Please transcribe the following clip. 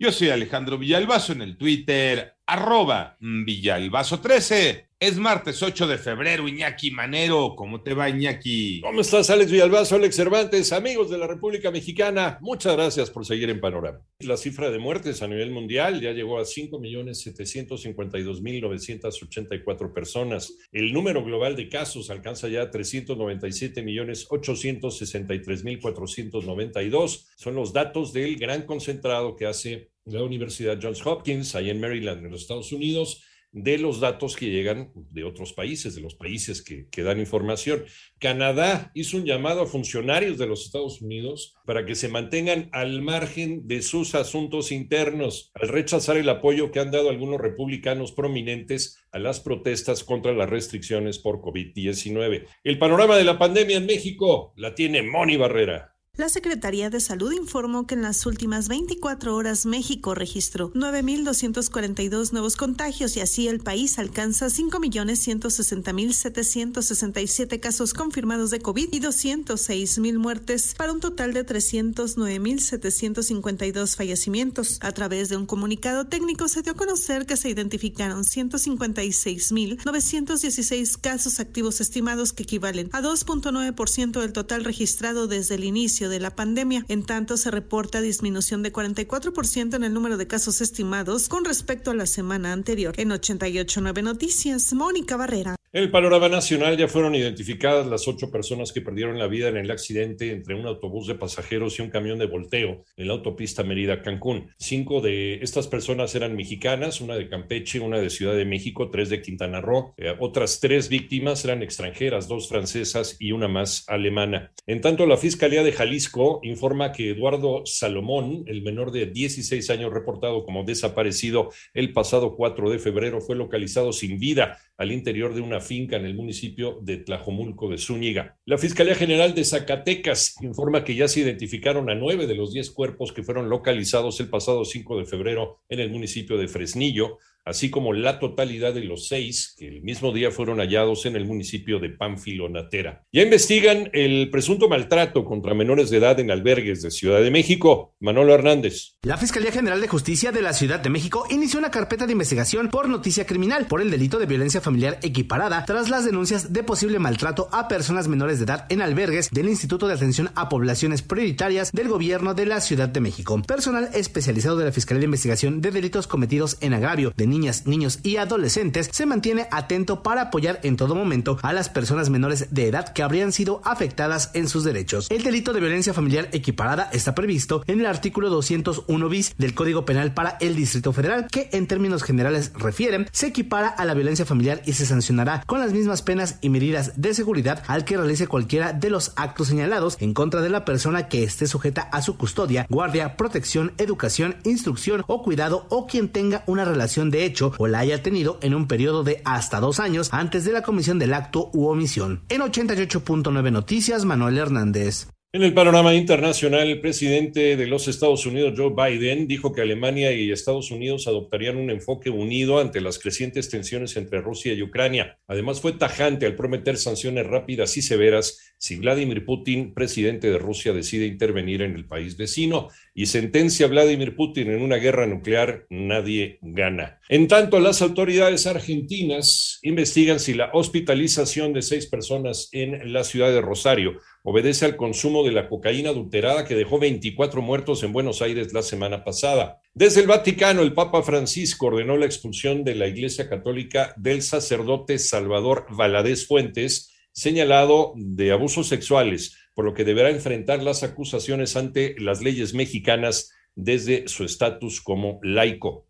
Yo soy Alejandro Villalbazo en el Twitter, arroba Villalbazo13. Es martes 8 de febrero, Iñaki Manero. ¿Cómo te va, Iñaki? ¿Cómo estás, Alex Villalbazo, Alex Cervantes, amigos de la República Mexicana? Muchas gracias por seguir en Panorama. La cifra de muertes a nivel mundial ya llegó a 5.752.984 personas. El número global de casos alcanza ya 397.863.492. Son los datos del gran concentrado que hace la Universidad Johns Hopkins, ahí en Maryland, en los Estados Unidos de los datos que llegan de otros países, de los países que, dan información. Canadá hizo un llamado a funcionarios de los Estados Unidos para que se mantengan al margen de sus asuntos internos, al rechazar el apoyo que han dado algunos republicanos prominentes a las protestas contra las restricciones por COVID-19. El panorama de la pandemia en México la tiene Moni Barrera. La Secretaría de Salud informó que en las últimas 24 horas México registró 9.242 nuevos contagios y así el país alcanza 5.160.767 casos confirmados de COVID y 206.000 muertes para un total de 309.752 fallecimientos. A través de un comunicado técnico se dio a conocer que se identificaron 156.916 casos activos estimados que equivalen a 2.9% del total registrado desde el inicio de la pandemia. En tanto, se reporta disminución de 44% en el número de casos estimados con respecto a la semana anterior. En 889 Noticias, Mónica Barrera. En el panorama nacional ya fueron identificadas las ocho personas que perdieron la vida en el accidente entre un autobús de pasajeros y un camión de volteo en la autopista Mérida-Cancún. Cinco de estas personas eran mexicanas, una de Campeche, una de Ciudad de México, tres de Quintana Roo. Eh, otras tres víctimas eran extranjeras, dos francesas y una más alemana. En tanto, la Fiscalía de Jalisco informa que Eduardo Salomón, el menor de 16 años reportado como desaparecido el pasado 4 de febrero, fue localizado sin vida al interior de una finca en el municipio de Tlajomulco de Zúñiga. La Fiscalía General de Zacatecas informa que ya se identificaron a nueve de los diez cuerpos que fueron localizados el pasado 5 de febrero en el municipio de Fresnillo, así como la totalidad de los seis que el mismo día fueron hallados en el municipio de Pánfilo Natera. Ya investigan el presunto maltrato contra menores de edad en albergues de Ciudad de México. Manolo Hernández. La Fiscalía General de Justicia de la Ciudad de México inició una carpeta de investigación por noticia criminal por el delito de violencia familiar equiparada tras las denuncias de posible maltrato a personas menores de edad en albergues del Instituto de Atención a Poblaciones Prioritarias del Gobierno de la Ciudad de México. Personal especializado de la Fiscalía de Investigación de Delitos Cometidos en Agravio de niñas, niños y adolescentes se mantiene atento para apoyar en todo momento a las personas menores de edad que habrían sido afectadas en sus derechos. El delito de violencia familiar equiparada está previsto en el artículo 201 bis del Código Penal para el Distrito Federal, que en términos generales refieren se equipara a la violencia familiar y se sancionará con las mismas penas y medidas de seguridad al que realice cualquiera de los actos señalados en contra de la persona que esté sujeta a su custodia, guardia, protección, educación, instrucción o cuidado o quien tenga una relación de hecho o la haya tenido en un periodo de hasta dos años antes de la comisión del acto u omisión. En 88.9 Noticias, Manuel Hernández. En el panorama internacional, el presidente de los Estados Unidos, Joe Biden, dijo que Alemania y Estados Unidos adoptarían un enfoque unido ante las crecientes tensiones entre Rusia y Ucrania. Además, fue tajante al prometer sanciones rápidas y severas si Vladimir Putin, presidente de Rusia, decide intervenir en el país vecino y sentencia a Vladimir Putin en una guerra nuclear, nadie gana. En tanto, las autoridades argentinas investigan si la hospitalización de seis personas en la ciudad de Rosario obedece al consumo de la cocaína adulterada que dejó 24 muertos en Buenos Aires la semana pasada. Desde el Vaticano, el Papa Francisco ordenó la expulsión de la Iglesia Católica del sacerdote Salvador Valadez Fuentes, señalado de abusos sexuales, por lo que deberá enfrentar las acusaciones ante las leyes mexicanas desde su estatus como laico.